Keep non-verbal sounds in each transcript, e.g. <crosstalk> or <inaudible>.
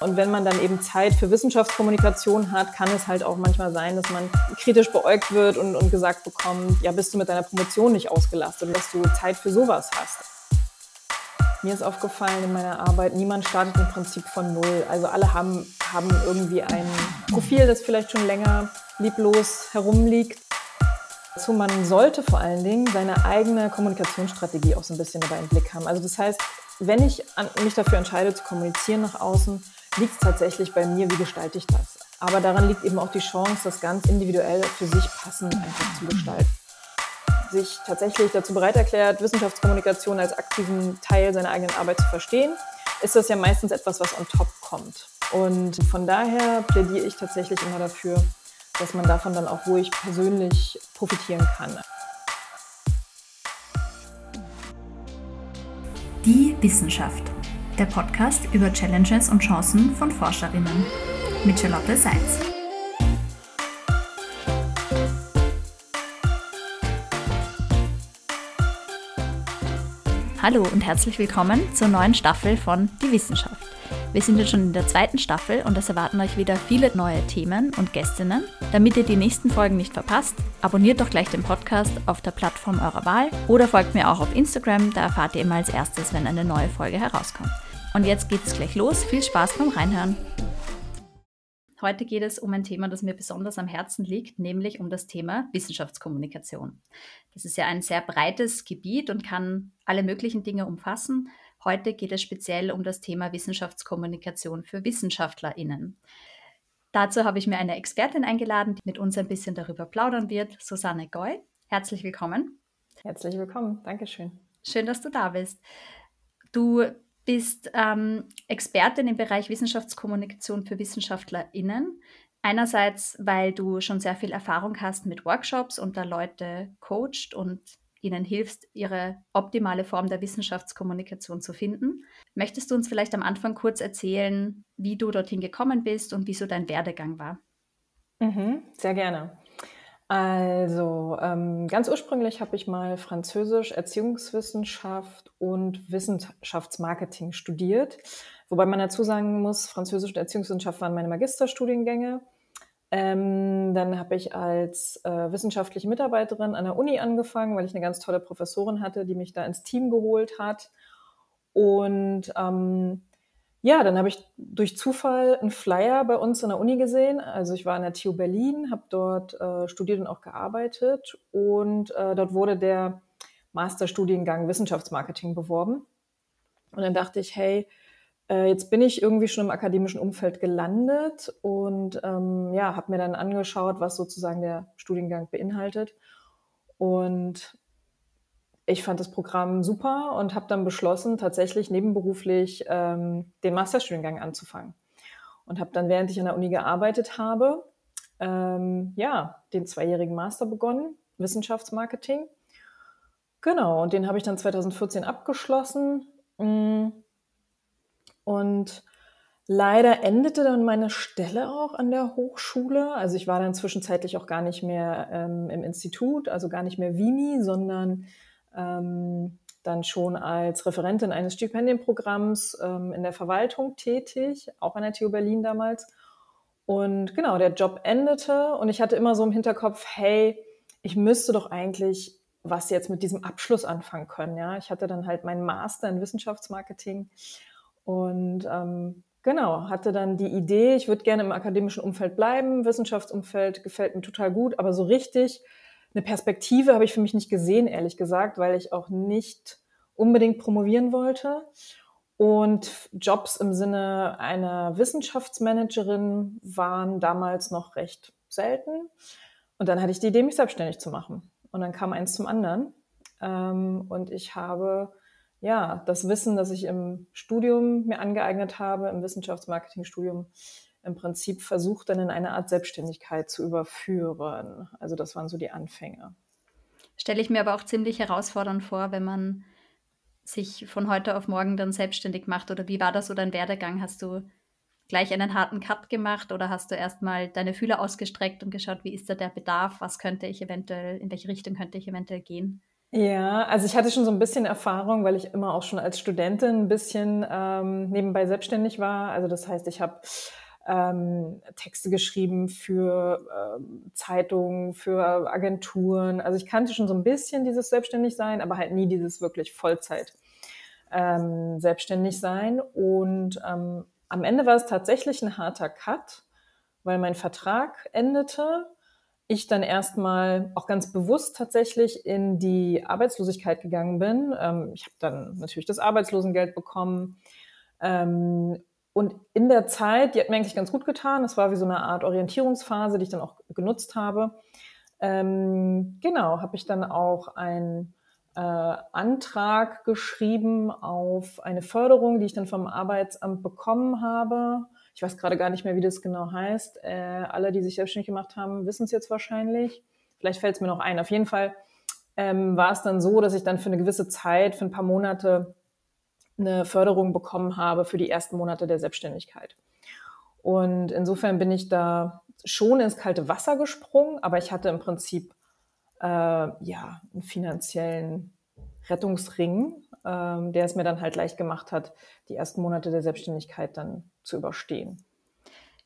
Und wenn man dann eben Zeit für Wissenschaftskommunikation hat, kann es halt auch manchmal sein, dass man kritisch beäugt wird und, und gesagt bekommt, ja, bist du mit deiner Promotion nicht ausgelastet, dass du Zeit für sowas hast. Mir ist aufgefallen in meiner Arbeit, niemand startet im Prinzip von Null. Also alle haben, haben irgendwie ein Profil, das vielleicht schon länger lieblos herumliegt. So, man sollte vor allen Dingen seine eigene Kommunikationsstrategie auch so ein bisschen dabei im Blick haben. Also das heißt, wenn ich mich dafür entscheide zu kommunizieren nach außen, liegt es tatsächlich bei mir, wie gestalte ich das. Aber daran liegt eben auch die Chance, das ganz individuell für sich passend einfach zu gestalten. Sich tatsächlich dazu bereit erklärt, Wissenschaftskommunikation als aktiven Teil seiner eigenen Arbeit zu verstehen, ist das ja meistens etwas, was on top kommt. Und von daher plädiere ich tatsächlich immer dafür, dass man davon dann auch ruhig persönlich profitieren kann. Die Wissenschaft. Der Podcast über Challenges und Chancen von Forscherinnen. Mit Charlotte Seitz. Hallo und herzlich willkommen zur neuen Staffel von Die Wissenschaft. Wir sind jetzt schon in der zweiten Staffel und es erwarten euch wieder viele neue Themen und Gästinnen. Damit ihr die nächsten Folgen nicht verpasst, abonniert doch gleich den Podcast auf der Plattform eurer Wahl oder folgt mir auch auf Instagram, da erfahrt ihr immer als erstes, wenn eine neue Folge herauskommt. Und jetzt geht es gleich los. Viel Spaß beim Reinhören. Heute geht es um ein Thema, das mir besonders am Herzen liegt, nämlich um das Thema Wissenschaftskommunikation. Das ist ja ein sehr breites Gebiet und kann alle möglichen Dinge umfassen. Heute geht es speziell um das Thema Wissenschaftskommunikation für WissenschaftlerInnen. Dazu habe ich mir eine Expertin eingeladen, die mit uns ein bisschen darüber plaudern wird, Susanne Goy. Herzlich willkommen. Herzlich willkommen, Dankeschön. Schön, dass du da bist. Du bist ähm, Expertin im Bereich Wissenschaftskommunikation für WissenschaftlerInnen. Einerseits, weil du schon sehr viel Erfahrung hast mit Workshops und da Leute coacht und ihnen hilfst, ihre optimale Form der Wissenschaftskommunikation zu finden. Möchtest du uns vielleicht am Anfang kurz erzählen, wie du dorthin gekommen bist und wieso dein Werdegang war? Mhm, sehr gerne. Also ähm, ganz ursprünglich habe ich mal Französisch, Erziehungswissenschaft und Wissenschaftsmarketing studiert. Wobei man dazu sagen muss, Französisch und Erziehungswissenschaft waren meine Magisterstudiengänge. Ähm, dann habe ich als äh, wissenschaftliche Mitarbeiterin an der Uni angefangen, weil ich eine ganz tolle Professorin hatte, die mich da ins Team geholt hat. Und ähm, ja, dann habe ich durch Zufall einen Flyer bei uns an der Uni gesehen. Also ich war an der TU Berlin, habe dort äh, studiert und auch gearbeitet. Und äh, dort wurde der Masterstudiengang Wissenschaftsmarketing beworben. Und dann dachte ich, hey, äh, jetzt bin ich irgendwie schon im akademischen Umfeld gelandet und ähm, ja, habe mir dann angeschaut, was sozusagen der Studiengang beinhaltet. Und ich fand das Programm super und habe dann beschlossen, tatsächlich nebenberuflich ähm, den Masterstudiengang anzufangen. Und habe dann, während ich an der Uni gearbeitet habe, ähm, ja, den zweijährigen Master begonnen, Wissenschaftsmarketing. Genau, und den habe ich dann 2014 abgeschlossen. Mm. Und leider endete dann meine Stelle auch an der Hochschule. Also ich war dann zwischenzeitlich auch gar nicht mehr ähm, im Institut, also gar nicht mehr WIMI, sondern ähm, dann schon als Referentin eines Stipendienprogramms ähm, in der Verwaltung tätig, auch an der TU Berlin damals. Und genau, der Job endete und ich hatte immer so im Hinterkopf, hey, ich müsste doch eigentlich was jetzt mit diesem Abschluss anfangen können. Ja, ich hatte dann halt meinen Master in Wissenschaftsmarketing und ähm, genau, hatte dann die Idee, ich würde gerne im akademischen Umfeld bleiben. Wissenschaftsumfeld gefällt mir total gut, aber so richtig eine Perspektive habe ich für mich nicht gesehen, ehrlich gesagt, weil ich auch nicht unbedingt promovieren wollte. Und Jobs im Sinne einer Wissenschaftsmanagerin waren damals noch recht selten. Und dann hatte ich die Idee, mich selbstständig zu machen. Und dann kam eins zum anderen. Ähm, und ich habe ja, das Wissen, das ich im Studium mir angeeignet habe, im Wissenschaftsmarketingstudium, im Prinzip versucht, dann in eine Art Selbstständigkeit zu überführen. Also das waren so die Anfänge. Stelle ich mir aber auch ziemlich herausfordernd vor, wenn man sich von heute auf morgen dann selbstständig macht. Oder wie war das so dein Werdegang? Hast du gleich einen harten Cut gemacht oder hast du erstmal deine Fühler ausgestreckt und geschaut, wie ist da der Bedarf? Was könnte ich eventuell, in welche Richtung könnte ich eventuell gehen? Ja, also ich hatte schon so ein bisschen Erfahrung, weil ich immer auch schon als Studentin ein bisschen ähm, nebenbei selbstständig war. Also das heißt, ich habe ähm, Texte geschrieben für ähm, Zeitungen, für Agenturen. Also ich kannte schon so ein bisschen dieses Selbstständigsein, aber halt nie dieses wirklich Vollzeit ähm, selbstständig sein. Und ähm, am Ende war es tatsächlich ein harter Cut, weil mein Vertrag endete ich dann erstmal auch ganz bewusst tatsächlich in die Arbeitslosigkeit gegangen bin. Ähm, ich habe dann natürlich das Arbeitslosengeld bekommen. Ähm, und in der Zeit, die hat mir eigentlich ganz gut getan. Es war wie so eine Art Orientierungsphase, die ich dann auch genutzt habe. Ähm, genau, habe ich dann auch einen äh, Antrag geschrieben auf eine Förderung, die ich dann vom Arbeitsamt bekommen habe ich weiß gerade gar nicht mehr, wie das genau heißt. Äh, alle, die sich selbstständig gemacht haben, wissen es jetzt wahrscheinlich. Vielleicht fällt es mir noch ein. Auf jeden Fall ähm, war es dann so, dass ich dann für eine gewisse Zeit, für ein paar Monate, eine Förderung bekommen habe für die ersten Monate der Selbstständigkeit. Und insofern bin ich da schon ins kalte Wasser gesprungen, aber ich hatte im Prinzip äh, ja einen finanziellen Rettungsring, ähm, der es mir dann halt leicht gemacht hat, die ersten Monate der Selbstständigkeit dann zu überstehen.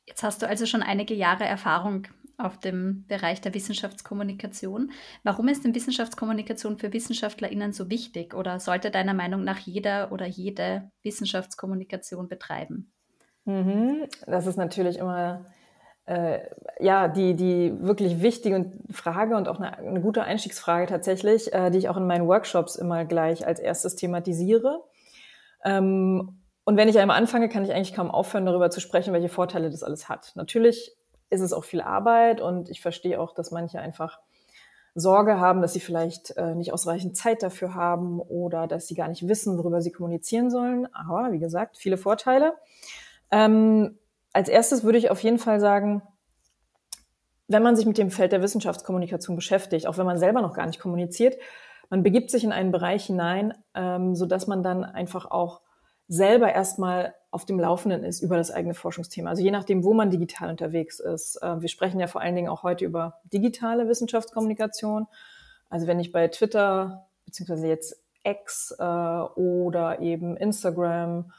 Jetzt hast du also schon einige Jahre Erfahrung auf dem Bereich der Wissenschaftskommunikation. Warum ist denn Wissenschaftskommunikation für WissenschaftlerInnen so wichtig oder sollte deiner Meinung nach jeder oder jede Wissenschaftskommunikation betreiben? Mhm. Das ist natürlich immer äh, ja, die, die wirklich wichtige Frage und auch eine, eine gute Einstiegsfrage tatsächlich, äh, die ich auch in meinen Workshops immer gleich als erstes thematisiere. Ähm, und wenn ich einmal anfange, kann ich eigentlich kaum aufhören, darüber zu sprechen, welche Vorteile das alles hat. Natürlich ist es auch viel Arbeit und ich verstehe auch, dass manche einfach Sorge haben, dass sie vielleicht äh, nicht ausreichend Zeit dafür haben oder dass sie gar nicht wissen, worüber sie kommunizieren sollen. Aber wie gesagt, viele Vorteile. Ähm, als erstes würde ich auf jeden Fall sagen, wenn man sich mit dem Feld der Wissenschaftskommunikation beschäftigt, auch wenn man selber noch gar nicht kommuniziert, man begibt sich in einen Bereich hinein, ähm, so dass man dann einfach auch selber erstmal auf dem Laufenden ist über das eigene Forschungsthema. Also je nachdem, wo man digital unterwegs ist. Äh, wir sprechen ja vor allen Dingen auch heute über digitale Wissenschaftskommunikation. Also wenn ich bei Twitter beziehungsweise jetzt X äh, oder eben Instagram,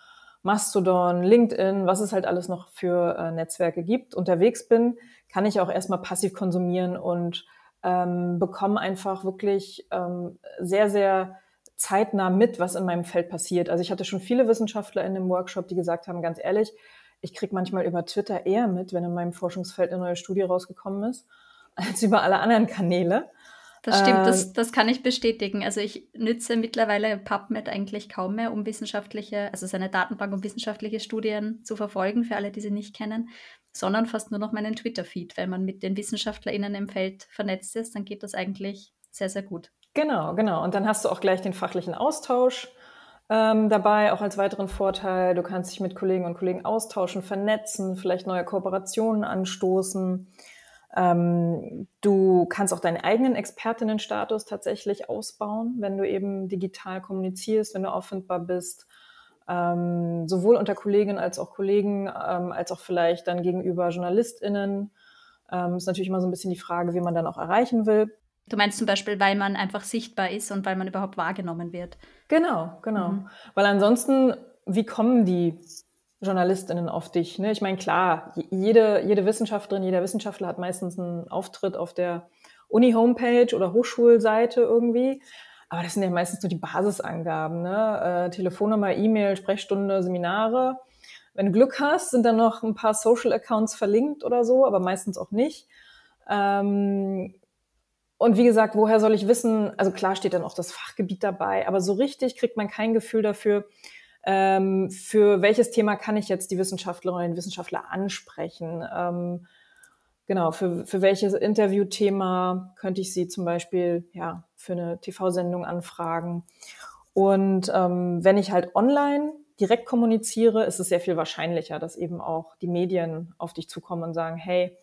Mastodon, LinkedIn, was es halt alles noch für äh, Netzwerke gibt, unterwegs bin, kann ich auch erstmal passiv konsumieren und ähm, bekomme einfach wirklich ähm, sehr, sehr zeitnah mit, was in meinem Feld passiert. Also ich hatte schon viele Wissenschaftler in dem Workshop, die gesagt haben, ganz ehrlich, ich kriege manchmal über Twitter eher mit, wenn in meinem Forschungsfeld eine neue Studie rausgekommen ist, <laughs> als über alle anderen Kanäle. Das stimmt, äh, das, das kann ich bestätigen. Also ich nütze mittlerweile PubMed eigentlich kaum mehr, um wissenschaftliche, also seine Datenbank, um wissenschaftliche Studien zu verfolgen, für alle, die sie nicht kennen, sondern fast nur noch meinen Twitter-Feed. Wenn man mit den WissenschaftlerInnen im Feld vernetzt ist, dann geht das eigentlich sehr, sehr gut. Genau, genau. Und dann hast du auch gleich den fachlichen Austausch ähm, dabei, auch als weiteren Vorteil. Du kannst dich mit Kollegen und Kollegen austauschen, vernetzen, vielleicht neue Kooperationen anstoßen. Ähm, du kannst auch deinen eigenen Expertinnenstatus tatsächlich ausbauen, wenn du eben digital kommunizierst, wenn du auffindbar bist. Ähm, sowohl unter Kolleginnen als auch Kollegen, ähm, als auch vielleicht dann gegenüber JournalistInnen. Ähm, ist natürlich immer so ein bisschen die Frage, wie man dann auch erreichen will. Du meinst zum Beispiel, weil man einfach sichtbar ist und weil man überhaupt wahrgenommen wird. Genau, genau. Mhm. Weil ansonsten, wie kommen die Journalistinnen auf dich? Ne? Ich meine, klar, jede, jede Wissenschaftlerin, jeder Wissenschaftler hat meistens einen Auftritt auf der Uni-Homepage oder Hochschulseite irgendwie. Aber das sind ja meistens nur die Basisangaben. Ne? Äh, Telefonnummer, E-Mail, Sprechstunde, Seminare. Wenn du Glück hast, sind dann noch ein paar Social-Accounts verlinkt oder so, aber meistens auch nicht. Ähm, und wie gesagt, woher soll ich wissen, also klar steht dann auch das Fachgebiet dabei, aber so richtig kriegt man kein Gefühl dafür, ähm, für welches Thema kann ich jetzt die Wissenschaftlerinnen und Wissenschaftler ansprechen. Ähm, genau, für, für welches Interviewthema könnte ich sie zum Beispiel ja, für eine TV-Sendung anfragen. Und ähm, wenn ich halt online direkt kommuniziere, ist es sehr viel wahrscheinlicher, dass eben auch die Medien auf dich zukommen und sagen, hey,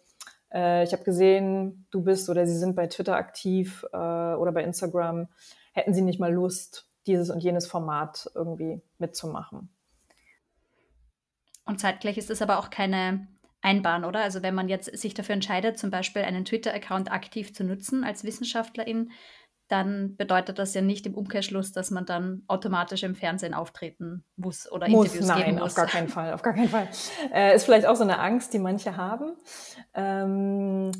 äh, ich habe gesehen, du bist oder sie sind bei Twitter aktiv äh, oder bei Instagram. Hätten sie nicht mal Lust, dieses und jenes Format irgendwie mitzumachen? Und zeitgleich ist es aber auch keine Einbahn, oder? Also wenn man jetzt sich dafür entscheidet, zum Beispiel einen Twitter-Account aktiv zu nutzen als Wissenschaftlerin, dann bedeutet das ja nicht im Umkehrschluss, dass man dann automatisch im Fernsehen auftreten muss oder muss, Interviews nein, geben muss. auf gar keinen <laughs> Fall, auf gar keinen Fall. Äh, ist vielleicht auch so eine Angst, die manche haben. Ähm,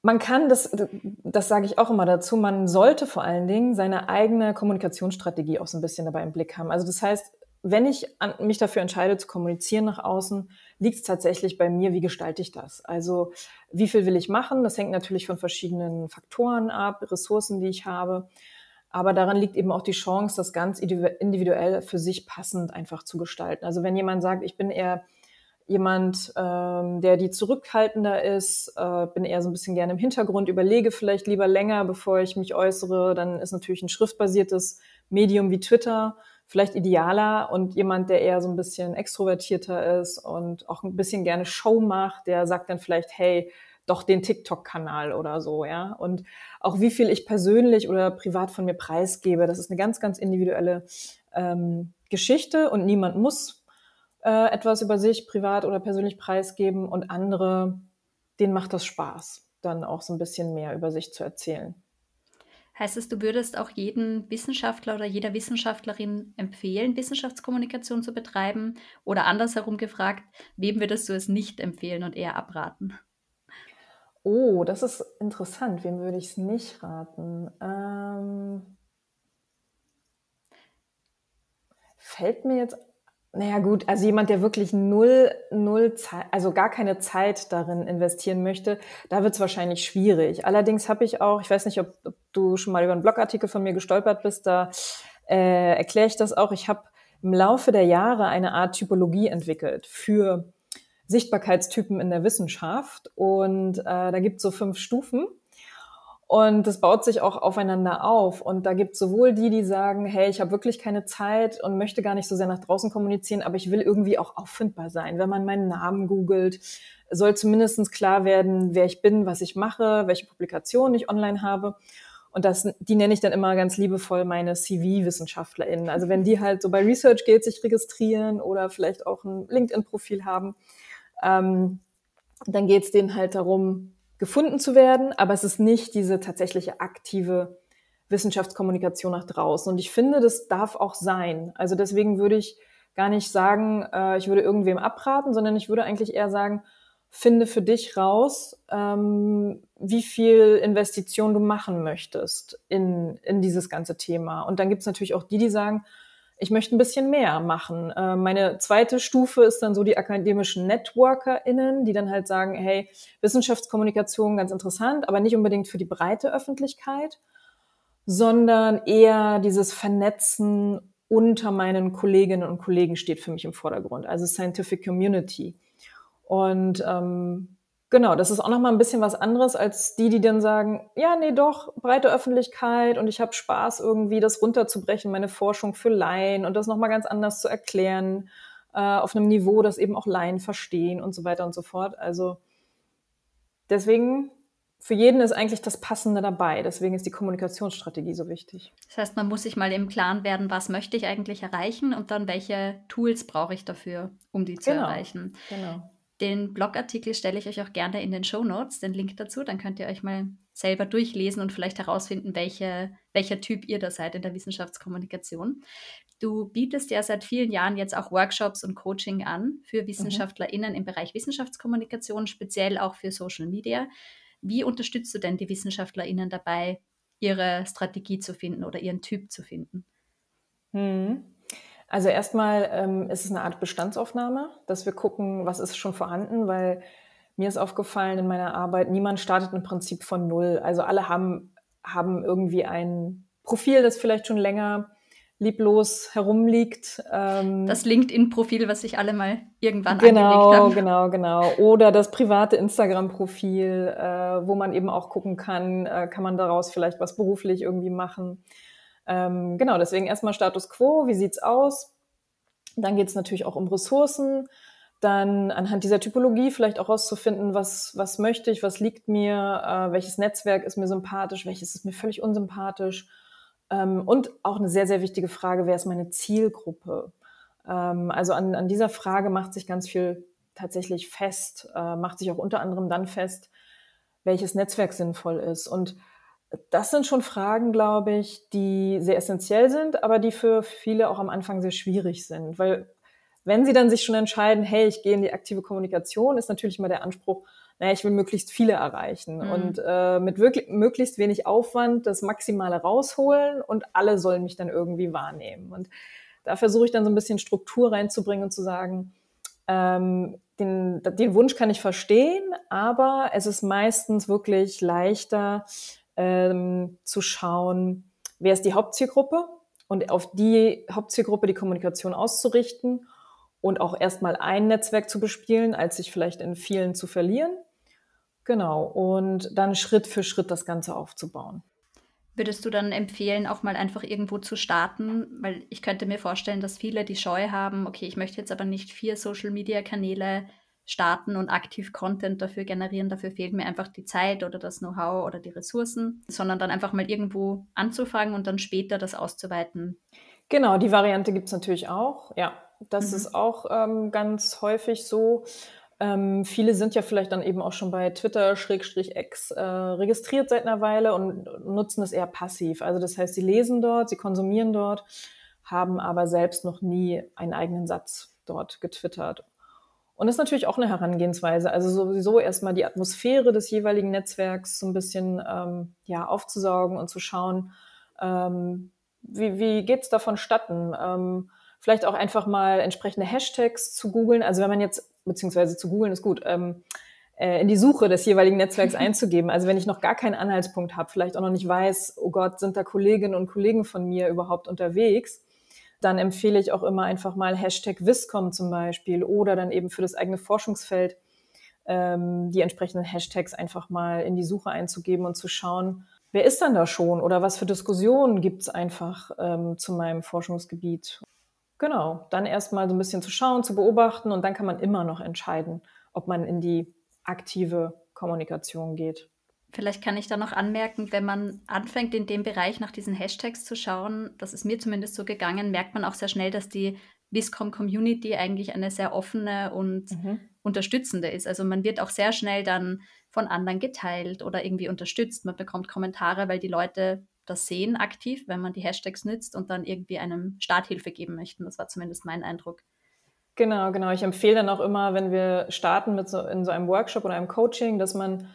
man kann, das, das sage ich auch immer dazu, man sollte vor allen Dingen seine eigene Kommunikationsstrategie auch so ein bisschen dabei im Blick haben. Also das heißt, wenn ich an, mich dafür entscheide zu kommunizieren nach außen, liegt es tatsächlich bei mir, wie gestalte ich das? Also wie viel will ich machen? Das hängt natürlich von verschiedenen Faktoren ab, Ressourcen, die ich habe. Aber daran liegt eben auch die Chance, das ganz individuell für sich passend einfach zu gestalten. Also wenn jemand sagt, ich bin eher jemand, ähm, der die zurückhaltender ist, äh, bin eher so ein bisschen gerne im Hintergrund, überlege vielleicht lieber länger, bevor ich mich äußere, dann ist natürlich ein schriftbasiertes Medium wie Twitter vielleicht idealer und jemand, der eher so ein bisschen extrovertierter ist und auch ein bisschen gerne Show macht, der sagt dann vielleicht, hey, doch den TikTok-Kanal oder so, ja. Und auch wie viel ich persönlich oder privat von mir preisgebe, das ist eine ganz, ganz individuelle ähm, Geschichte und niemand muss äh, etwas über sich privat oder persönlich preisgeben und andere, denen macht das Spaß, dann auch so ein bisschen mehr über sich zu erzählen. Heißt es, du würdest auch jedem Wissenschaftler oder jeder Wissenschaftlerin empfehlen, Wissenschaftskommunikation zu betreiben? Oder andersherum gefragt, wem würdest du es nicht empfehlen und eher abraten? Oh, das ist interessant. Wem würde ich es nicht raten? Ähm, fällt mir jetzt naja gut, also jemand, der wirklich null, null Zeit, also gar keine Zeit darin investieren möchte, da wird es wahrscheinlich schwierig. Allerdings habe ich auch, ich weiß nicht, ob, ob, du schon mal über einen Blogartikel von mir gestolpert bist, da äh, erkläre ich das auch. Ich habe im Laufe der Jahre eine Art Typologie entwickelt für Sichtbarkeitstypen in der Wissenschaft. Und äh, da gibt es so fünf Stufen. Und das baut sich auch aufeinander auf. Und da gibt es sowohl die, die sagen, hey, ich habe wirklich keine Zeit und möchte gar nicht so sehr nach draußen kommunizieren, aber ich will irgendwie auch auffindbar sein. Wenn man meinen Namen googelt, soll zumindest klar werden, wer ich bin, was ich mache, welche Publikationen ich online habe. Und das, die nenne ich dann immer ganz liebevoll meine CV-WissenschaftlerInnen. Also wenn die halt so bei ResearchGate sich registrieren oder vielleicht auch ein LinkedIn-Profil haben, ähm, dann geht es denen halt darum, gefunden zu werden, aber es ist nicht diese tatsächliche aktive Wissenschaftskommunikation nach draußen. Und ich finde, das darf auch sein. Also deswegen würde ich gar nicht sagen, äh, ich würde irgendwem abraten, sondern ich würde eigentlich eher sagen, finde für dich raus, ähm, wie viel Investition du machen möchtest in, in dieses ganze Thema. Und dann gibt es natürlich auch die, die sagen, ich möchte ein bisschen mehr machen. Äh, meine zweite Stufe ist dann so die akademischen NetworkerInnen, die dann halt sagen, hey, Wissenschaftskommunikation ganz interessant, aber nicht unbedingt für die breite Öffentlichkeit, sondern eher dieses Vernetzen unter meinen Kolleginnen und Kollegen steht für mich im Vordergrund, also Scientific Community. Und ähm, Genau, das ist auch noch mal ein bisschen was anderes als die, die dann sagen, ja, nee, doch, breite Öffentlichkeit und ich habe Spaß irgendwie, das runterzubrechen, meine Forschung für Laien und das noch mal ganz anders zu erklären, äh, auf einem Niveau, das eben auch Laien verstehen und so weiter und so fort. Also deswegen, für jeden ist eigentlich das Passende dabei. Deswegen ist die Kommunikationsstrategie so wichtig. Das heißt, man muss sich mal im Klaren werden, was möchte ich eigentlich erreichen und dann welche Tools brauche ich dafür, um die zu genau, erreichen. Genau. Den Blogartikel stelle ich euch auch gerne in den Show Notes, den Link dazu. Dann könnt ihr euch mal selber durchlesen und vielleicht herausfinden, welche, welcher Typ ihr da seid in der Wissenschaftskommunikation. Du bietest ja seit vielen Jahren jetzt auch Workshops und Coaching an für mhm. WissenschaftlerInnen im Bereich Wissenschaftskommunikation, speziell auch für Social Media. Wie unterstützt du denn die WissenschaftlerInnen dabei, ihre Strategie zu finden oder ihren Typ zu finden? Hm. Also erstmal ähm, ist es eine Art Bestandsaufnahme, dass wir gucken, was ist schon vorhanden, weil mir ist aufgefallen in meiner Arbeit, niemand startet im Prinzip von null. Also alle haben, haben irgendwie ein Profil, das vielleicht schon länger lieblos herumliegt. Ähm, das LinkedIn-Profil, was sich alle mal irgendwann genau, angelegt haben. Genau, genau, genau. Oder das private Instagram-Profil, äh, wo man eben auch gucken kann, äh, kann man daraus vielleicht was beruflich irgendwie machen. Ähm, genau, deswegen erstmal Status quo, wie sieht's aus? Dann geht es natürlich auch um Ressourcen. Dann anhand dieser Typologie vielleicht auch herauszufinden, was, was möchte ich, was liegt mir, äh, welches Netzwerk ist mir sympathisch, welches ist mir völlig unsympathisch. Ähm, und auch eine sehr, sehr wichtige Frage, wer ist meine Zielgruppe? Ähm, also an, an dieser Frage macht sich ganz viel tatsächlich fest, äh, macht sich auch unter anderem dann fest, welches Netzwerk sinnvoll ist. Und das sind schon Fragen, glaube ich, die sehr essentiell sind, aber die für viele auch am Anfang sehr schwierig sind. Weil wenn sie dann sich schon entscheiden, hey, ich gehe in die aktive Kommunikation, ist natürlich immer der Anspruch, naja, ich will möglichst viele erreichen mhm. und äh, mit wirklich, möglichst wenig Aufwand das Maximale rausholen und alle sollen mich dann irgendwie wahrnehmen. Und da versuche ich dann so ein bisschen Struktur reinzubringen und zu sagen, ähm, den, den Wunsch kann ich verstehen, aber es ist meistens wirklich leichter ähm, zu schauen, wer ist die Hauptzielgruppe und auf die Hauptzielgruppe die Kommunikation auszurichten und auch erstmal ein Netzwerk zu bespielen, als sich vielleicht in vielen zu verlieren. Genau, und dann Schritt für Schritt das Ganze aufzubauen. Würdest du dann empfehlen, auch mal einfach irgendwo zu starten? Weil ich könnte mir vorstellen, dass viele die Scheu haben, okay, ich möchte jetzt aber nicht vier Social-Media-Kanäle starten und aktiv Content dafür generieren. Dafür fehlt mir einfach die Zeit oder das Know-how oder die Ressourcen, sondern dann einfach mal irgendwo anzufangen und dann später das auszuweiten. Genau, die Variante gibt es natürlich auch. Ja, das mhm. ist auch ähm, ganz häufig so. Ähm, viele sind ja vielleicht dann eben auch schon bei Twitter X äh, registriert seit einer Weile und nutzen es eher passiv. Also das heißt, sie lesen dort, sie konsumieren dort, haben aber selbst noch nie einen eigenen Satz dort getwittert. Und das ist natürlich auch eine Herangehensweise. Also sowieso erstmal die Atmosphäre des jeweiligen Netzwerks so ein bisschen ähm, ja, aufzusaugen und zu schauen, ähm, wie, wie geht es da vonstatten? Ähm, vielleicht auch einfach mal entsprechende Hashtags zu googeln. Also wenn man jetzt beziehungsweise zu googeln ist gut, ähm, äh, in die Suche des jeweiligen Netzwerks <laughs> einzugeben. Also wenn ich noch gar keinen Anhaltspunkt habe, vielleicht auch noch nicht weiß, oh Gott, sind da Kolleginnen und Kollegen von mir überhaupt unterwegs, dann empfehle ich auch immer einfach mal Hashtag Viscom zum Beispiel oder dann eben für das eigene Forschungsfeld ähm, die entsprechenden Hashtags einfach mal in die Suche einzugeben und zu schauen, wer ist dann da schon oder was für Diskussionen gibt es einfach ähm, zu meinem Forschungsgebiet. Genau, dann erstmal so ein bisschen zu schauen, zu beobachten und dann kann man immer noch entscheiden, ob man in die aktive Kommunikation geht. Vielleicht kann ich da noch anmerken, wenn man anfängt, in dem Bereich nach diesen Hashtags zu schauen, das ist mir zumindest so gegangen, merkt man auch sehr schnell, dass die Viscom-Community eigentlich eine sehr offene und mhm. unterstützende ist. Also man wird auch sehr schnell dann von anderen geteilt oder irgendwie unterstützt. Man bekommt Kommentare, weil die Leute das sehen aktiv, wenn man die Hashtags nützt und dann irgendwie einem Starthilfe geben möchten. Das war zumindest mein Eindruck. Genau, genau. Ich empfehle dann auch immer, wenn wir starten mit so in so einem Workshop oder einem Coaching, dass man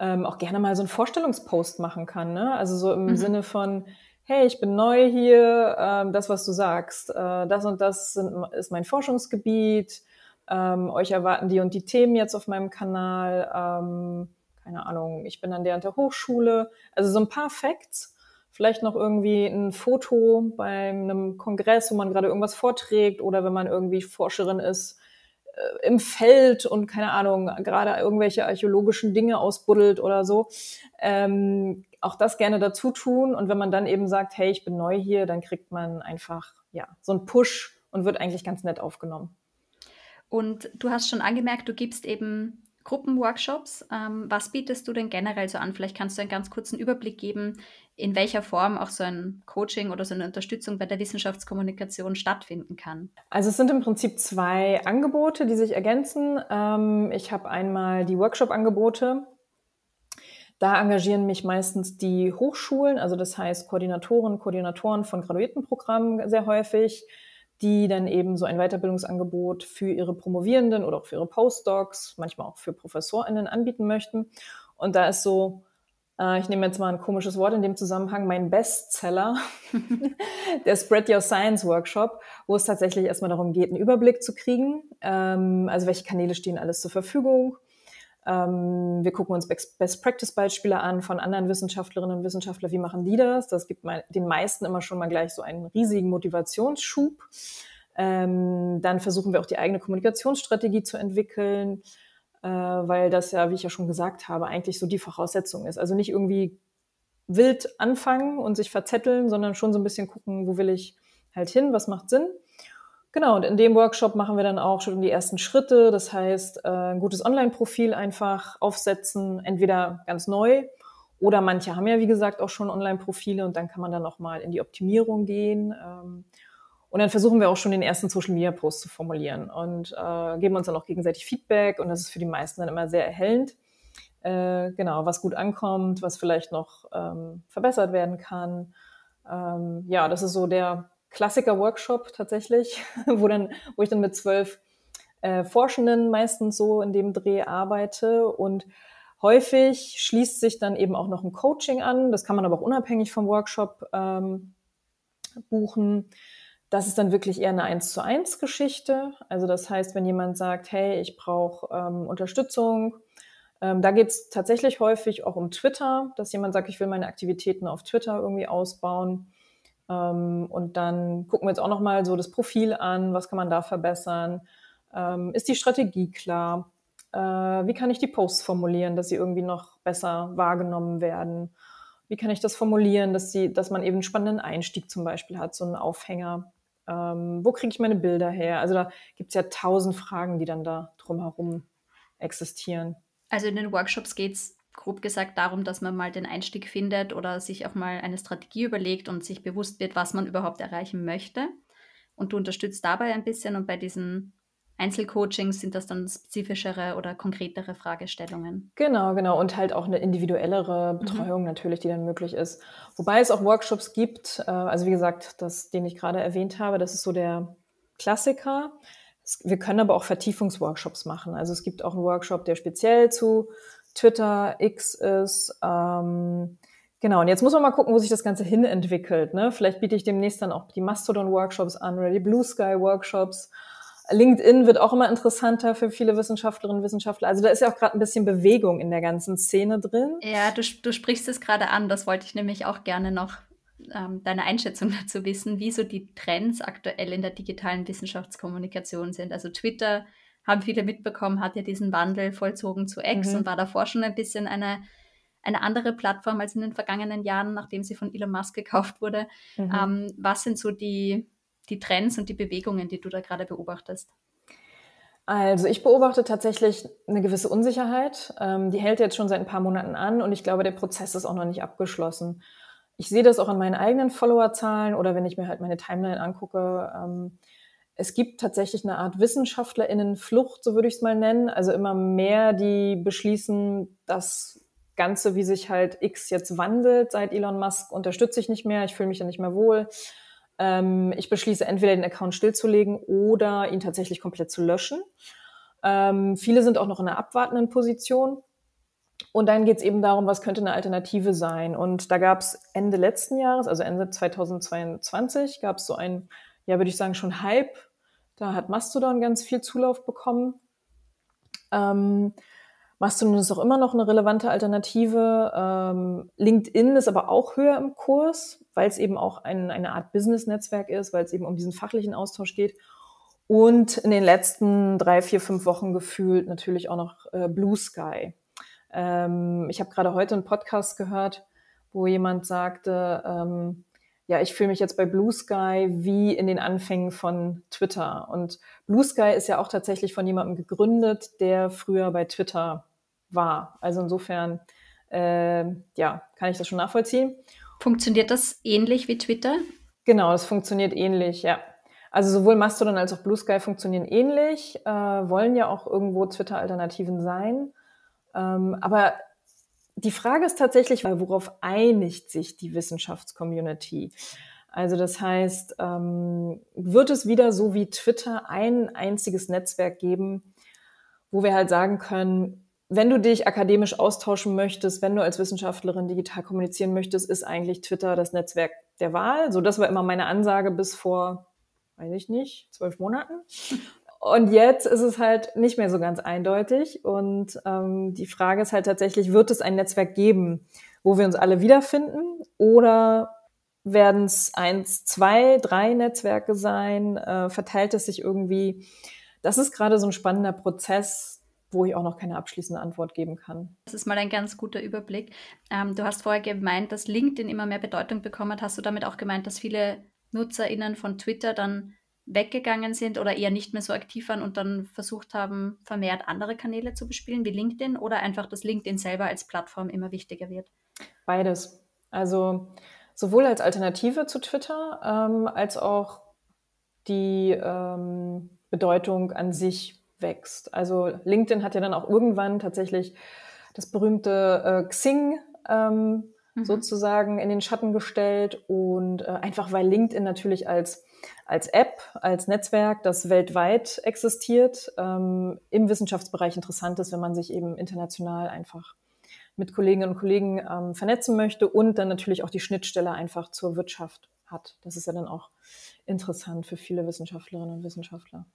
ähm, auch gerne mal so einen Vorstellungspost machen kann. Ne? Also so im mhm. Sinne von, hey, ich bin neu hier, ähm, das, was du sagst, äh, das und das sind, ist mein Forschungsgebiet, ähm, euch erwarten die und die Themen jetzt auf meinem Kanal, ähm, keine Ahnung, ich bin an der und der Hochschule. Also so ein paar Facts vielleicht noch irgendwie ein Foto bei einem Kongress, wo man gerade irgendwas vorträgt oder wenn man irgendwie Forscherin ist im Feld und keine Ahnung, gerade irgendwelche archäologischen Dinge ausbuddelt oder so. Ähm, auch das gerne dazu tun. Und wenn man dann eben sagt, hey, ich bin neu hier, dann kriegt man einfach ja so einen Push und wird eigentlich ganz nett aufgenommen. Und du hast schon angemerkt, du gibst eben Gruppenworkshops. Ähm, was bietest du denn generell so an? Vielleicht kannst du einen ganz kurzen Überblick geben, in welcher Form auch so ein Coaching oder so eine Unterstützung bei der Wissenschaftskommunikation stattfinden kann. Also es sind im Prinzip zwei Angebote, die sich ergänzen. Ähm, ich habe einmal die Workshop-Angebote. Da engagieren mich meistens die Hochschulen, also das heißt Koordinatoren, Koordinatoren von Graduiertenprogrammen sehr häufig die dann eben so ein Weiterbildungsangebot für ihre Promovierenden oder auch für ihre Postdocs, manchmal auch für ProfessorInnen anbieten möchten. Und da ist so, äh, ich nehme jetzt mal ein komisches Wort in dem Zusammenhang, mein Bestseller, <laughs> der Spread Your Science Workshop, wo es tatsächlich erstmal darum geht, einen Überblick zu kriegen. Ähm, also welche Kanäle stehen alles zur Verfügung wir gucken uns Best-Practice-Beispiele an von anderen Wissenschaftlerinnen und Wissenschaftlern. Wie machen die das? Das gibt den meisten immer schon mal gleich so einen riesigen Motivationsschub. Ähm, dann versuchen wir auch die eigene Kommunikationsstrategie zu entwickeln, äh, weil das ja, wie ich ja schon gesagt habe, eigentlich so die Voraussetzung ist. Also nicht irgendwie wild anfangen und sich verzetteln, sondern schon so ein bisschen gucken, wo will ich halt hin, was macht Sinn. Genau, und in dem Workshop machen wir dann auch schon die ersten Schritte. Das heißt, äh, ein gutes Online-Profil einfach aufsetzen, entweder ganz neu oder manche haben ja, wie gesagt, auch schon Online-Profile und dann kann man dann nochmal in die Optimierung gehen. Ähm, und dann versuchen wir auch schon den ersten Social-Media-Post zu formulieren und äh, geben uns dann auch gegenseitig Feedback und das ist für die meisten dann immer sehr erhellend, äh, genau, was gut ankommt, was vielleicht noch ähm, verbessert werden kann. Ähm, ja, das ist so der Klassiker-Workshop tatsächlich, <laughs> wo, dann, wo ich dann mit zwölf äh, Forschenden meistens so in dem Dreh arbeite und häufig schließt sich dann eben auch noch ein Coaching an. Das kann man aber auch unabhängig vom Workshop ähm, buchen. Das ist dann wirklich eher eine eins zu eins Geschichte. Also das heißt, wenn jemand sagt, hey, ich brauche ähm, Unterstützung, ähm, da geht es tatsächlich häufig auch um Twitter, dass jemand sagt, ich will meine Aktivitäten auf Twitter irgendwie ausbauen. Ähm, und dann gucken wir jetzt auch nochmal so das Profil an, was kann man da verbessern. Ähm, ist die Strategie klar? Äh, wie kann ich die Posts formulieren, dass sie irgendwie noch besser wahrgenommen werden? Wie kann ich das formulieren, dass, sie, dass man eben einen spannenden Einstieg zum Beispiel hat, so einen Aufhänger? Ähm, wo kriege ich meine Bilder her? Also da gibt es ja tausend Fragen, die dann da drumherum existieren. Also in den Workshops geht es grob gesagt darum, dass man mal den Einstieg findet oder sich auch mal eine Strategie überlegt und sich bewusst wird, was man überhaupt erreichen möchte. Und du unterstützt dabei ein bisschen und bei diesen Einzelcoachings sind das dann spezifischere oder konkretere Fragestellungen. Genau, genau. Und halt auch eine individuellere mhm. Betreuung mhm. natürlich, die dann möglich ist. Wobei es auch Workshops gibt, äh, also wie gesagt, das, den ich gerade erwähnt habe, das ist so der Klassiker. Wir können aber auch Vertiefungsworkshops machen. Also es gibt auch einen Workshop, der speziell zu Twitter, X ist. Ähm, genau, und jetzt muss man mal gucken, wo sich das Ganze hin entwickelt. Ne? Vielleicht biete ich demnächst dann auch die Mastodon-Workshops an oder die Blue Sky-Workshops. LinkedIn wird auch immer interessanter für viele Wissenschaftlerinnen und Wissenschaftler. Also da ist ja auch gerade ein bisschen Bewegung in der ganzen Szene drin. Ja, du, du sprichst es gerade an. Das wollte ich nämlich auch gerne noch ähm, deine Einschätzung <laughs> dazu wissen, wie so die Trends aktuell in der digitalen Wissenschaftskommunikation sind. Also Twitter haben viele mitbekommen, hat ja diesen Wandel vollzogen zu X mhm. und war davor schon ein bisschen eine, eine andere Plattform als in den vergangenen Jahren, nachdem sie von Elon Musk gekauft wurde. Mhm. Ähm, was sind so die, die Trends und die Bewegungen, die du da gerade beobachtest? Also ich beobachte tatsächlich eine gewisse Unsicherheit. Ähm, die hält jetzt schon seit ein paar Monaten an und ich glaube, der Prozess ist auch noch nicht abgeschlossen ich sehe das auch an meinen eigenen Followerzahlen oder wenn ich mir halt meine Timeline angucke. Ähm, es gibt tatsächlich eine Art WissenschaftlerInnenflucht, so würde ich es mal nennen. Also immer mehr, die beschließen, das Ganze, wie sich halt X jetzt wandelt seit Elon Musk, unterstütze ich nicht mehr, ich fühle mich da nicht mehr wohl. Ähm, ich beschließe entweder den Account stillzulegen oder ihn tatsächlich komplett zu löschen. Ähm, viele sind auch noch in einer abwartenden Position. Und dann geht es eben darum, was könnte eine Alternative sein. Und da gab es Ende letzten Jahres, also Ende 2022, gab es so ein, ja, würde ich sagen, schon Hype. Da hat Mastodon ganz viel Zulauf bekommen. Ähm, Mastodon ist auch immer noch eine relevante Alternative. Ähm, LinkedIn ist aber auch höher im Kurs, weil es eben auch ein, eine Art Business-Netzwerk ist, weil es eben um diesen fachlichen Austausch geht. Und in den letzten drei, vier, fünf Wochen gefühlt natürlich auch noch äh, Blue Sky. Ähm, ich habe gerade heute einen Podcast gehört, wo jemand sagte, ähm, ja, ich fühle mich jetzt bei Blue Sky wie in den Anfängen von Twitter. Und Blue Sky ist ja auch tatsächlich von jemandem gegründet, der früher bei Twitter war. Also insofern, äh, ja, kann ich das schon nachvollziehen. Funktioniert das ähnlich wie Twitter? Genau, das funktioniert ähnlich, ja. Also sowohl Mastodon als auch Blue Sky funktionieren ähnlich, äh, wollen ja auch irgendwo Twitter-Alternativen sein. Ähm, aber die Frage ist tatsächlich, worauf einigt sich die Wissenschaftscommunity? Also das heißt, ähm, wird es wieder so wie Twitter ein einziges Netzwerk geben, wo wir halt sagen können, wenn du dich akademisch austauschen möchtest, wenn du als Wissenschaftlerin digital kommunizieren möchtest, ist eigentlich Twitter das Netzwerk der Wahl. So, das war immer meine Ansage bis vor, weiß ich nicht, zwölf Monaten. Und jetzt ist es halt nicht mehr so ganz eindeutig. Und ähm, die Frage ist halt tatsächlich, wird es ein Netzwerk geben, wo wir uns alle wiederfinden? Oder werden es eins, zwei, drei Netzwerke sein? Äh, verteilt es sich irgendwie? Das ist gerade so ein spannender Prozess, wo ich auch noch keine abschließende Antwort geben kann. Das ist mal ein ganz guter Überblick. Ähm, du hast vorher gemeint, dass LinkedIn immer mehr Bedeutung bekommen hat. Hast du damit auch gemeint, dass viele NutzerInnen von Twitter dann weggegangen sind oder eher nicht mehr so aktiv waren und dann versucht haben, vermehrt andere Kanäle zu bespielen, wie LinkedIn, oder einfach, dass LinkedIn selber als Plattform immer wichtiger wird? Beides. Also sowohl als Alternative zu Twitter ähm, als auch die ähm, Bedeutung an sich wächst. Also LinkedIn hat ja dann auch irgendwann tatsächlich das berühmte äh, Xing ähm, Mhm. sozusagen in den Schatten gestellt und äh, einfach weil LinkedIn natürlich als als App, als Netzwerk, das weltweit existiert, ähm, im Wissenschaftsbereich interessant ist, wenn man sich eben international einfach mit Kolleginnen und Kollegen ähm, vernetzen möchte und dann natürlich auch die Schnittstelle einfach zur Wirtschaft hat. Das ist ja dann auch interessant für viele Wissenschaftlerinnen und Wissenschaftler.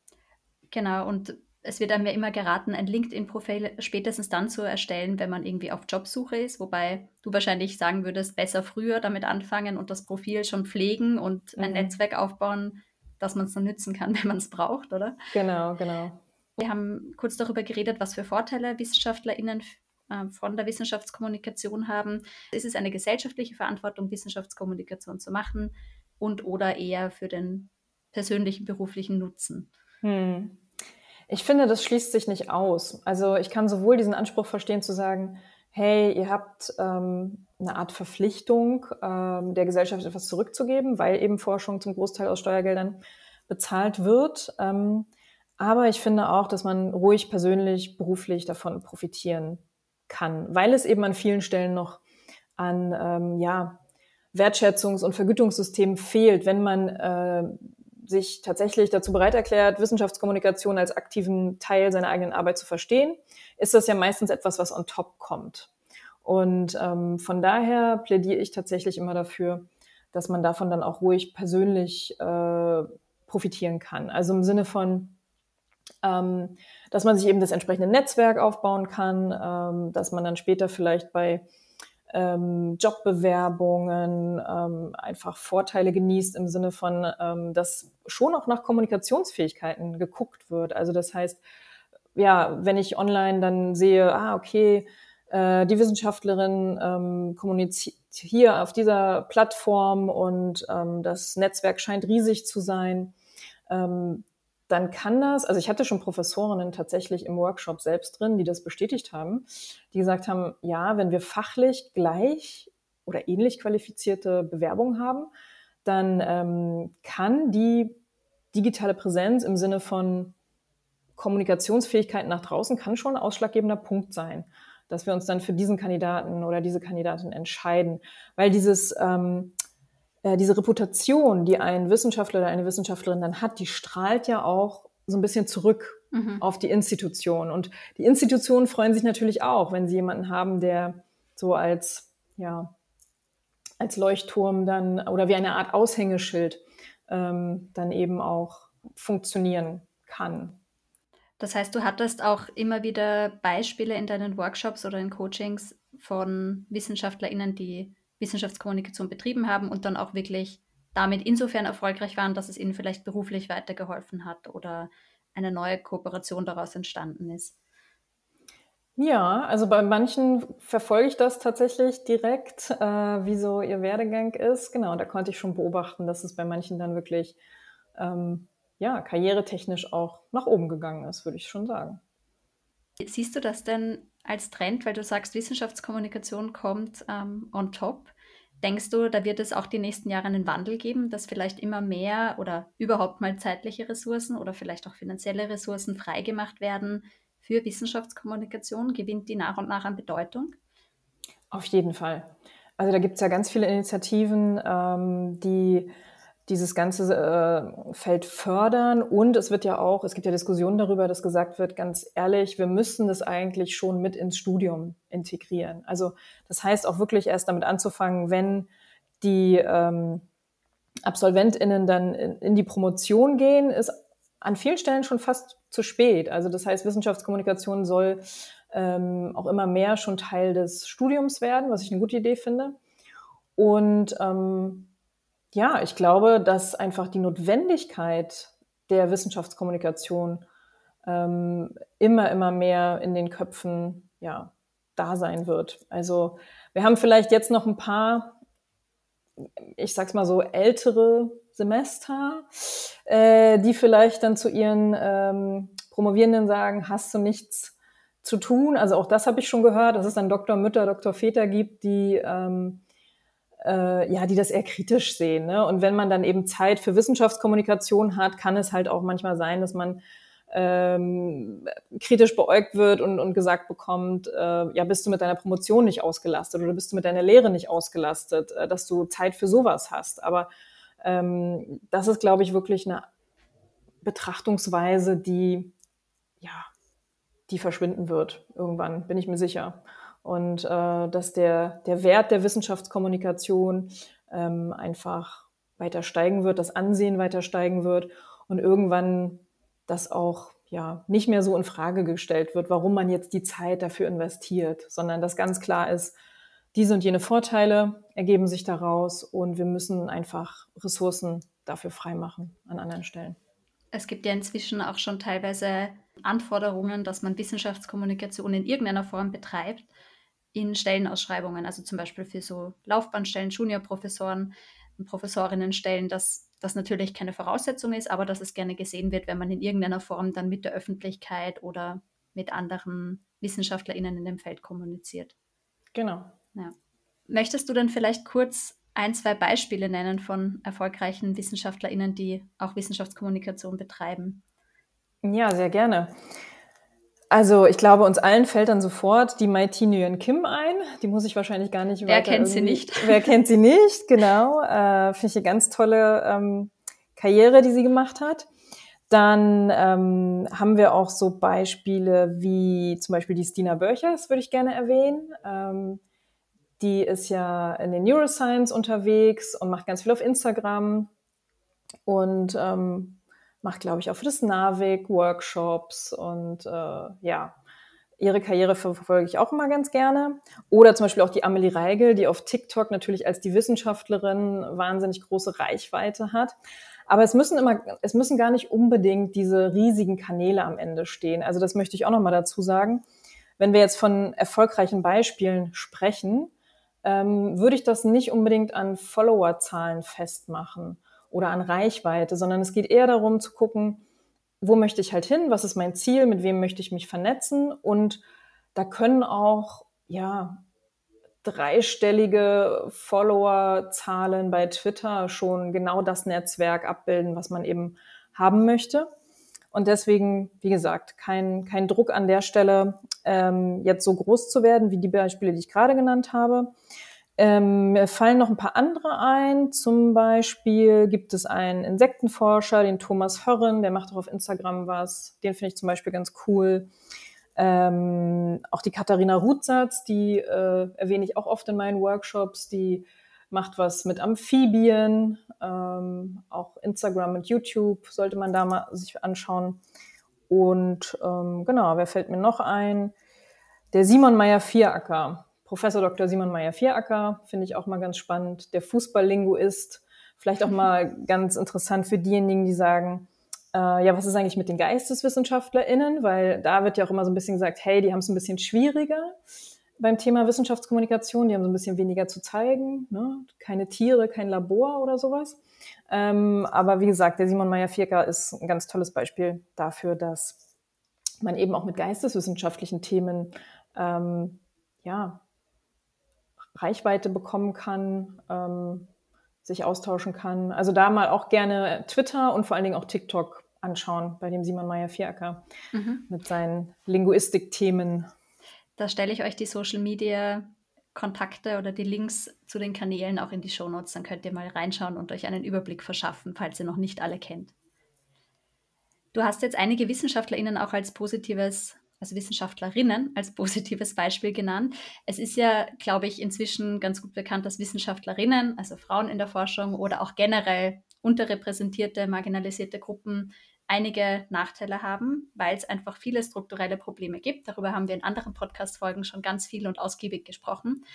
Genau, und es wird einem ja immer geraten, ein LinkedIn-Profil spätestens dann zu erstellen, wenn man irgendwie auf Jobsuche ist, wobei du wahrscheinlich sagen würdest, besser früher damit anfangen und das Profil schon pflegen und ein mhm. Netzwerk aufbauen, dass man es dann nützen kann, <laughs> wenn man es braucht, oder? Genau, genau. Wir haben kurz darüber geredet, was für Vorteile WissenschaftlerInnen äh, von der Wissenschaftskommunikation haben. Ist es eine gesellschaftliche Verantwortung, Wissenschaftskommunikation zu machen und oder eher für den persönlichen beruflichen Nutzen? Hm. Ich finde, das schließt sich nicht aus. Also ich kann sowohl diesen Anspruch verstehen zu sagen, hey, ihr habt ähm, eine Art Verpflichtung, ähm, der Gesellschaft etwas zurückzugeben, weil eben Forschung zum Großteil aus Steuergeldern bezahlt wird. Ähm, aber ich finde auch, dass man ruhig persönlich, beruflich davon profitieren kann, weil es eben an vielen Stellen noch an ähm, ja, Wertschätzungs- und Vergütungssystemen fehlt, wenn man äh, sich tatsächlich dazu bereit erklärt, Wissenschaftskommunikation als aktiven Teil seiner eigenen Arbeit zu verstehen, ist das ja meistens etwas, was on top kommt. Und ähm, von daher plädiere ich tatsächlich immer dafür, dass man davon dann auch ruhig persönlich äh, profitieren kann. Also im Sinne von, ähm, dass man sich eben das entsprechende Netzwerk aufbauen kann, ähm, dass man dann später vielleicht bei ähm, Jobbewerbungen ähm, einfach Vorteile genießt im Sinne von, ähm, dass schon auch nach Kommunikationsfähigkeiten geguckt wird. Also das heißt, ja, wenn ich online dann sehe, ah, okay, äh, die Wissenschaftlerin ähm, kommuniziert hier auf dieser Plattform und ähm, das Netzwerk scheint riesig zu sein, ähm, dann kann das, also ich hatte schon Professorinnen tatsächlich im Workshop selbst drin, die das bestätigt haben, die gesagt haben, ja, wenn wir fachlich gleich oder ähnlich qualifizierte Bewerbungen haben, dann ähm, kann die digitale Präsenz im Sinne von Kommunikationsfähigkeit nach draußen kann schon ein ausschlaggebender Punkt sein, dass wir uns dann für diesen Kandidaten oder diese Kandidatin entscheiden, weil dieses ähm, äh, diese Reputation, die ein Wissenschaftler oder eine Wissenschaftlerin dann hat, die strahlt ja auch so ein bisschen zurück mhm. auf die Institution. Und die Institutionen freuen sich natürlich auch, wenn sie jemanden haben, der so als, ja, als Leuchtturm dann oder wie eine Art Aushängeschild ähm, dann eben auch funktionieren kann. Das heißt, du hattest auch immer wieder Beispiele in deinen Workshops oder in Coachings von WissenschaftlerInnen, die Wissenschaftskommunikation betrieben haben und dann auch wirklich damit insofern erfolgreich waren, dass es ihnen vielleicht beruflich weitergeholfen hat oder eine neue Kooperation daraus entstanden ist. Ja, also bei manchen verfolge ich das tatsächlich direkt, äh, wie so ihr Werdegang ist. Genau, da konnte ich schon beobachten, dass es bei manchen dann wirklich ähm, ja, karrieretechnisch auch nach oben gegangen ist, würde ich schon sagen. Siehst du das denn als Trend, weil du sagst, Wissenschaftskommunikation kommt ähm, on top. Denkst du, da wird es auch die nächsten Jahre einen Wandel geben, dass vielleicht immer mehr oder überhaupt mal zeitliche Ressourcen oder vielleicht auch finanzielle Ressourcen freigemacht werden für Wissenschaftskommunikation? Gewinnt die nach und nach an Bedeutung? Auf jeden Fall. Also da gibt es ja ganz viele Initiativen, ähm, die dieses ganze äh, Feld fördern. Und es wird ja auch, es gibt ja Diskussionen darüber, dass gesagt wird, ganz ehrlich, wir müssen das eigentlich schon mit ins Studium integrieren. Also das heißt auch wirklich erst damit anzufangen, wenn die ähm, AbsolventInnen dann in, in die Promotion gehen, ist an vielen Stellen schon fast zu spät. Also das heißt, Wissenschaftskommunikation soll ähm, auch immer mehr schon Teil des Studiums werden, was ich eine gute Idee finde. Und ähm, ja, ich glaube, dass einfach die Notwendigkeit der Wissenschaftskommunikation ähm, immer, immer mehr in den Köpfen ja, da sein wird. Also wir haben vielleicht jetzt noch ein paar, ich sag's mal so, ältere Semester, äh, die vielleicht dann zu ihren ähm, Promovierenden sagen, hast du nichts zu tun? Also auch das habe ich schon gehört, dass es dann Doktor Mütter, Doktor Väter gibt, die ähm, äh, ja, die das eher kritisch sehen. Ne? Und wenn man dann eben Zeit für Wissenschaftskommunikation hat, kann es halt auch manchmal sein, dass man ähm, kritisch beäugt wird und, und gesagt bekommt, äh, ja, bist du mit deiner Promotion nicht ausgelastet oder bist du mit deiner Lehre nicht ausgelastet, äh, dass du Zeit für sowas hast. Aber ähm, das ist, glaube ich, wirklich eine Betrachtungsweise, die, ja, die verschwinden wird irgendwann, bin ich mir sicher. Und äh, dass der, der Wert der Wissenschaftskommunikation ähm, einfach weiter steigen wird, das Ansehen weiter steigen wird und irgendwann das auch ja nicht mehr so in Frage gestellt wird, warum man jetzt die Zeit dafür investiert, sondern dass ganz klar ist, diese und jene Vorteile ergeben sich daraus und wir müssen einfach Ressourcen dafür freimachen an anderen Stellen. Es gibt ja inzwischen auch schon teilweise Anforderungen, dass man Wissenschaftskommunikation in irgendeiner Form betreibt in Stellenausschreibungen, also zum Beispiel für so Laufbahnstellen, Juniorprofessoren, Professorinnenstellen, dass das natürlich keine Voraussetzung ist, aber dass es gerne gesehen wird, wenn man in irgendeiner Form dann mit der Öffentlichkeit oder mit anderen WissenschaftlerInnen in dem Feld kommuniziert. Genau. Ja. Möchtest du denn vielleicht kurz ein, zwei Beispiele nennen von erfolgreichen WissenschaftlerInnen, die auch Wissenschaftskommunikation betreiben? Ja, sehr gerne. Also ich glaube, uns allen fällt dann sofort die Mai Nguyen Kim ein. Die muss ich wahrscheinlich gar nicht Wer kennt sie nicht? <laughs> Wer kennt sie nicht, genau. Äh, Finde ich eine ganz tolle ähm, Karriere, die sie gemacht hat. Dann ähm, haben wir auch so Beispiele wie zum Beispiel die Stina Börchers, würde ich gerne erwähnen. Ähm, die ist ja in den Neuroscience unterwegs und macht ganz viel auf Instagram und ähm, macht, glaube ich, auch für das NAVIC Workshops und äh, ja, ihre Karriere verfolge ich auch immer ganz gerne. Oder zum Beispiel auch die Amelie Reigel, die auf TikTok natürlich als die Wissenschaftlerin wahnsinnig große Reichweite hat. Aber es müssen immer, es müssen gar nicht unbedingt diese riesigen Kanäle am Ende stehen. Also das möchte ich auch nochmal dazu sagen. Wenn wir jetzt von erfolgreichen Beispielen sprechen, ähm, würde ich das nicht unbedingt an Followerzahlen festmachen oder an Reichweite, sondern es geht eher darum zu gucken, wo möchte ich halt hin, was ist mein Ziel, mit wem möchte ich mich vernetzen und da können auch, ja, dreistellige Followerzahlen bei Twitter schon genau das Netzwerk abbilden, was man eben haben möchte. Und deswegen, wie gesagt, kein, kein Druck an der Stelle, ähm, jetzt so groß zu werden, wie die Beispiele, die ich gerade genannt habe. Ähm, mir fallen noch ein paar andere ein. Zum Beispiel gibt es einen Insektenforscher, den Thomas Hörren, der macht auch auf Instagram was. Den finde ich zum Beispiel ganz cool. Ähm, auch die Katharina Rutsatz, die äh, erwähne ich auch oft in meinen Workshops, die macht was mit Amphibien, ähm, auch Instagram und YouTube sollte man da mal sich anschauen. Und ähm, genau, wer fällt mir noch ein? Der Simon Meyer-Vieracker. Professor Dr. Simon Meyer-Vieracker finde ich auch mal ganz spannend. Der Fußballlinguist, vielleicht auch mal <laughs> ganz interessant für diejenigen, die sagen, äh, ja, was ist eigentlich mit den GeisteswissenschaftlerInnen? Weil da wird ja auch immer so ein bisschen gesagt, hey, die haben es ein bisschen schwieriger beim Thema Wissenschaftskommunikation, die haben so ein bisschen weniger zu zeigen, ne? keine Tiere, kein Labor oder sowas. Ähm, aber wie gesagt, der Simon Meyer-Vierker ist ein ganz tolles Beispiel dafür, dass man eben auch mit geisteswissenschaftlichen Themen ähm, ja, Reichweite bekommen kann, ähm, sich austauschen kann. Also da mal auch gerne Twitter und vor allen Dingen auch TikTok anschauen bei dem Simon Meyer-Vierker mhm. mit seinen Linguistik-Themen. Da stelle ich euch die Social Media Kontakte oder die Links zu den Kanälen auch in die Shownotes. Dann könnt ihr mal reinschauen und euch einen Überblick verschaffen, falls ihr noch nicht alle kennt. Du hast jetzt einige WissenschaftlerInnen auch als positives, also Wissenschaftlerinnen als positives Beispiel genannt. Es ist ja, glaube ich, inzwischen ganz gut bekannt, dass Wissenschaftlerinnen, also Frauen in der Forschung oder auch generell unterrepräsentierte, marginalisierte Gruppen einige Nachteile haben, weil es einfach viele strukturelle Probleme gibt. Darüber haben wir in anderen Podcast-Folgen schon ganz viel und ausgiebig gesprochen.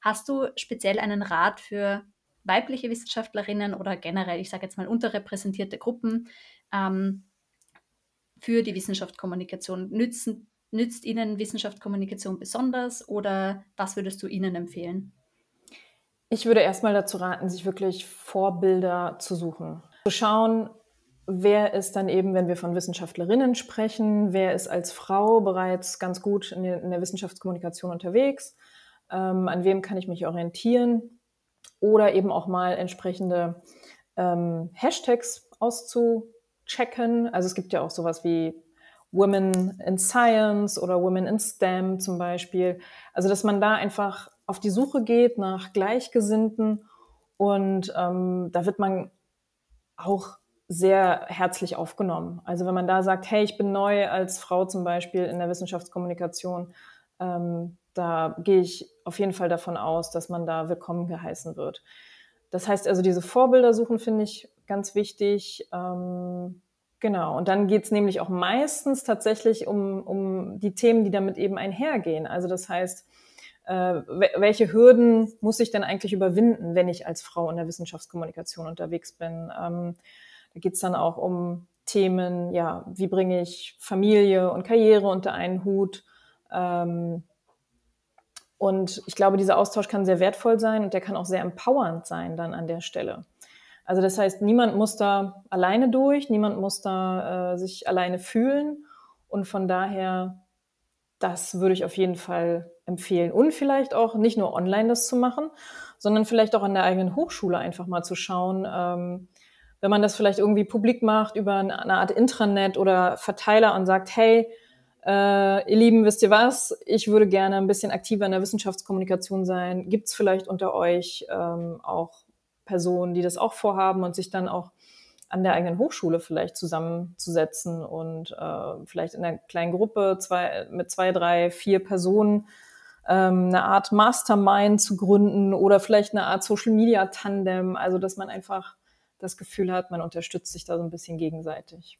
Hast du speziell einen Rat für weibliche Wissenschaftlerinnen oder generell, ich sage jetzt mal, unterrepräsentierte Gruppen ähm, für die Wissenschaftskommunikation? Nützen, nützt Ihnen Wissenschaftskommunikation besonders oder was würdest du Ihnen empfehlen? Ich würde erstmal dazu raten, sich wirklich Vorbilder zu suchen. Zu schauen, wer ist dann eben, wenn wir von Wissenschaftlerinnen sprechen, wer ist als Frau bereits ganz gut in der, Wissenschaftskommunikation unterwegs, ähm, an wem kann ich mich orientieren oder eben auch mal entsprechende ähm, Hashtags auszuchecken. Also es gibt ja auch sowas wie Women in Science oder Women in STEM zum Beispiel. Also dass man da einfach auf die Suche geht nach Gleichgesinnten und ähm, da wird man auch sehr herzlich aufgenommen. Also wenn man da sagt, hey, ich bin neu als Frau zum Beispiel in der Wissenschaftskommunikation, ähm, da gehe ich auf jeden Fall davon aus, dass man da willkommen geheißen wird. Das heißt also, diese Vorbilder suchen finde ich ganz wichtig. Ähm, genau. Und dann geht es nämlich auch meistens tatsächlich um, um die Themen, die damit eben einhergehen. Also das heißt, äh, welche Hürden muss ich denn eigentlich überwinden, wenn ich als Frau in der Wissenschaftskommunikation unterwegs bin? Ähm, da geht es dann auch um Themen, ja, wie bringe ich Familie und Karriere unter einen Hut? Ähm, und ich glaube, dieser Austausch kann sehr wertvoll sein und der kann auch sehr empowernd sein dann an der Stelle. Also das heißt, niemand muss da alleine durch, niemand muss da äh, sich alleine fühlen. Und von daher, das würde ich auf jeden Fall empfehlen. Und vielleicht auch nicht nur online das zu machen, sondern vielleicht auch an der eigenen Hochschule einfach mal zu schauen, ähm, wenn man das vielleicht irgendwie publik macht über eine Art Intranet oder Verteiler und sagt, hey, äh, ihr Lieben, wisst ihr was? Ich würde gerne ein bisschen aktiver in der Wissenschaftskommunikation sein. Gibt es vielleicht unter euch ähm, auch Personen, die das auch vorhaben und sich dann auch an der eigenen Hochschule vielleicht zusammenzusetzen und äh, vielleicht in einer kleinen Gruppe zwei, mit zwei, drei, vier Personen ähm, eine Art Mastermind zu gründen oder vielleicht eine Art Social Media Tandem, also dass man einfach das Gefühl hat, man unterstützt sich da so ein bisschen gegenseitig.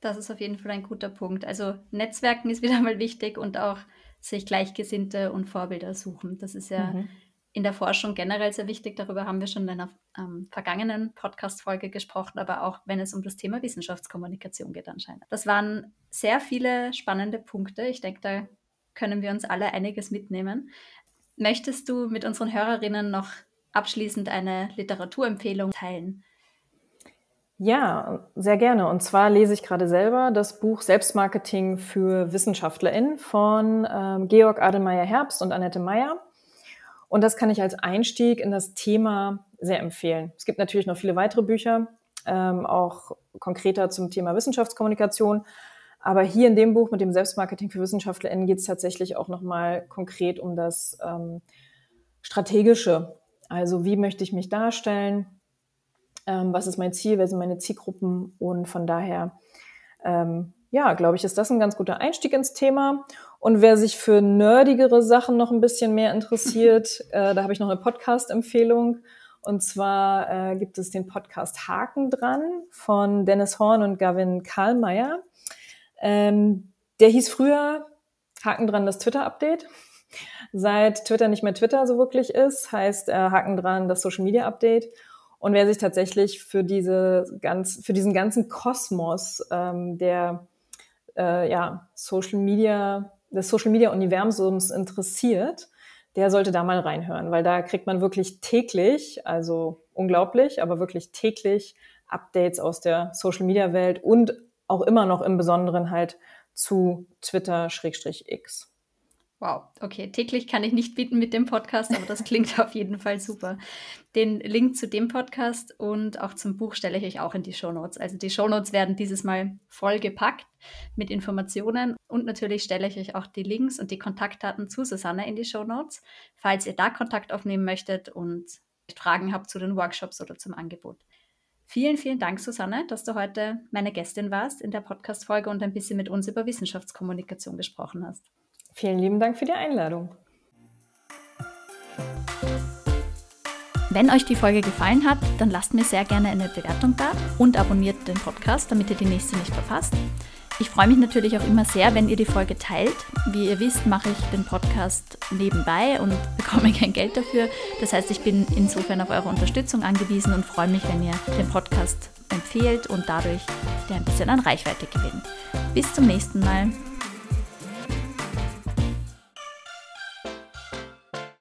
Das ist auf jeden Fall ein guter Punkt. Also Netzwerken ist wieder mal wichtig und auch sich Gleichgesinnte und Vorbilder suchen. Das ist ja mhm. In der Forschung generell sehr wichtig. Darüber haben wir schon in einer ähm, vergangenen Podcast-Folge gesprochen, aber auch wenn es um das Thema Wissenschaftskommunikation geht anscheinend. Das waren sehr viele spannende Punkte. Ich denke, da können wir uns alle einiges mitnehmen. Möchtest du mit unseren Hörerinnen noch abschließend eine Literaturempfehlung teilen? Ja, sehr gerne. Und zwar lese ich gerade selber das Buch Selbstmarketing für WissenschaftlerInnen von ähm, Georg Adelmeier Herbst und Annette Meyer. Und das kann ich als Einstieg in das Thema sehr empfehlen. Es gibt natürlich noch viele weitere Bücher, ähm, auch konkreter zum Thema Wissenschaftskommunikation. Aber hier in dem Buch mit dem Selbstmarketing für WissenschaftlerInnen geht es tatsächlich auch nochmal konkret um das ähm, Strategische. Also wie möchte ich mich darstellen? ähm, was ist mein Ziel, wer sind meine Zielgruppen und von daher, ähm, ja, glaube ich, ist das ein ganz guter Einstieg ins Thema. Und wer sich für nerdigere Sachen noch ein bisschen mehr interessiert, <laughs> äh, da habe ich noch eine Podcast-Empfehlung. Und zwar äh, gibt es den Podcast Haken dran von Dennis Horn und Gavin Karlmeier. Ähm, der hieß früher Haken dran das Twitter-Update. Seit Twitter nicht mehr Twitter so wirklich ist, heißt äh, Haken dran das Social Media Update. Und wer sich tatsächlich für diese ganz, für diesen ganzen Kosmos ähm, der äh, ja, Social Media, des Social Media Universums interessiert, der sollte da mal reinhören, weil da kriegt man wirklich täglich, also unglaublich, aber wirklich täglich Updates aus der Social Media Welt und auch immer noch im Besonderen halt zu Twitter-X. Wow, okay. Täglich kann ich nicht bieten mit dem Podcast, aber das klingt <laughs> auf jeden Fall super. Den Link zu dem Podcast und auch zum Buch stelle ich euch auch in die Show Notes. Also die Show Notes werden dieses Mal voll gepackt mit Informationen und natürlich stelle ich euch auch die Links und die Kontaktdaten zu Susanne in die Show Notes, falls ihr da Kontakt aufnehmen möchtet und Fragen habt zu den Workshops oder zum Angebot. Vielen, vielen Dank, Susanne, dass du heute meine Gästin warst in der Podcast-Folge und ein bisschen mit uns über Wissenschaftskommunikation gesprochen hast. Vielen lieben Dank für die Einladung. Wenn euch die Folge gefallen hat, dann lasst mir sehr gerne eine Bewertung da und abonniert den Podcast, damit ihr die nächste nicht verpasst. Ich freue mich natürlich auch immer sehr, wenn ihr die Folge teilt. Wie ihr wisst, mache ich den Podcast nebenbei und <laughs> bekomme kein Geld dafür. Das heißt, ich bin insofern auf eure Unterstützung angewiesen und freue mich, wenn ihr den Podcast empfehlt und dadurch der ein bisschen an Reichweite gewinnt. Bis zum nächsten Mal.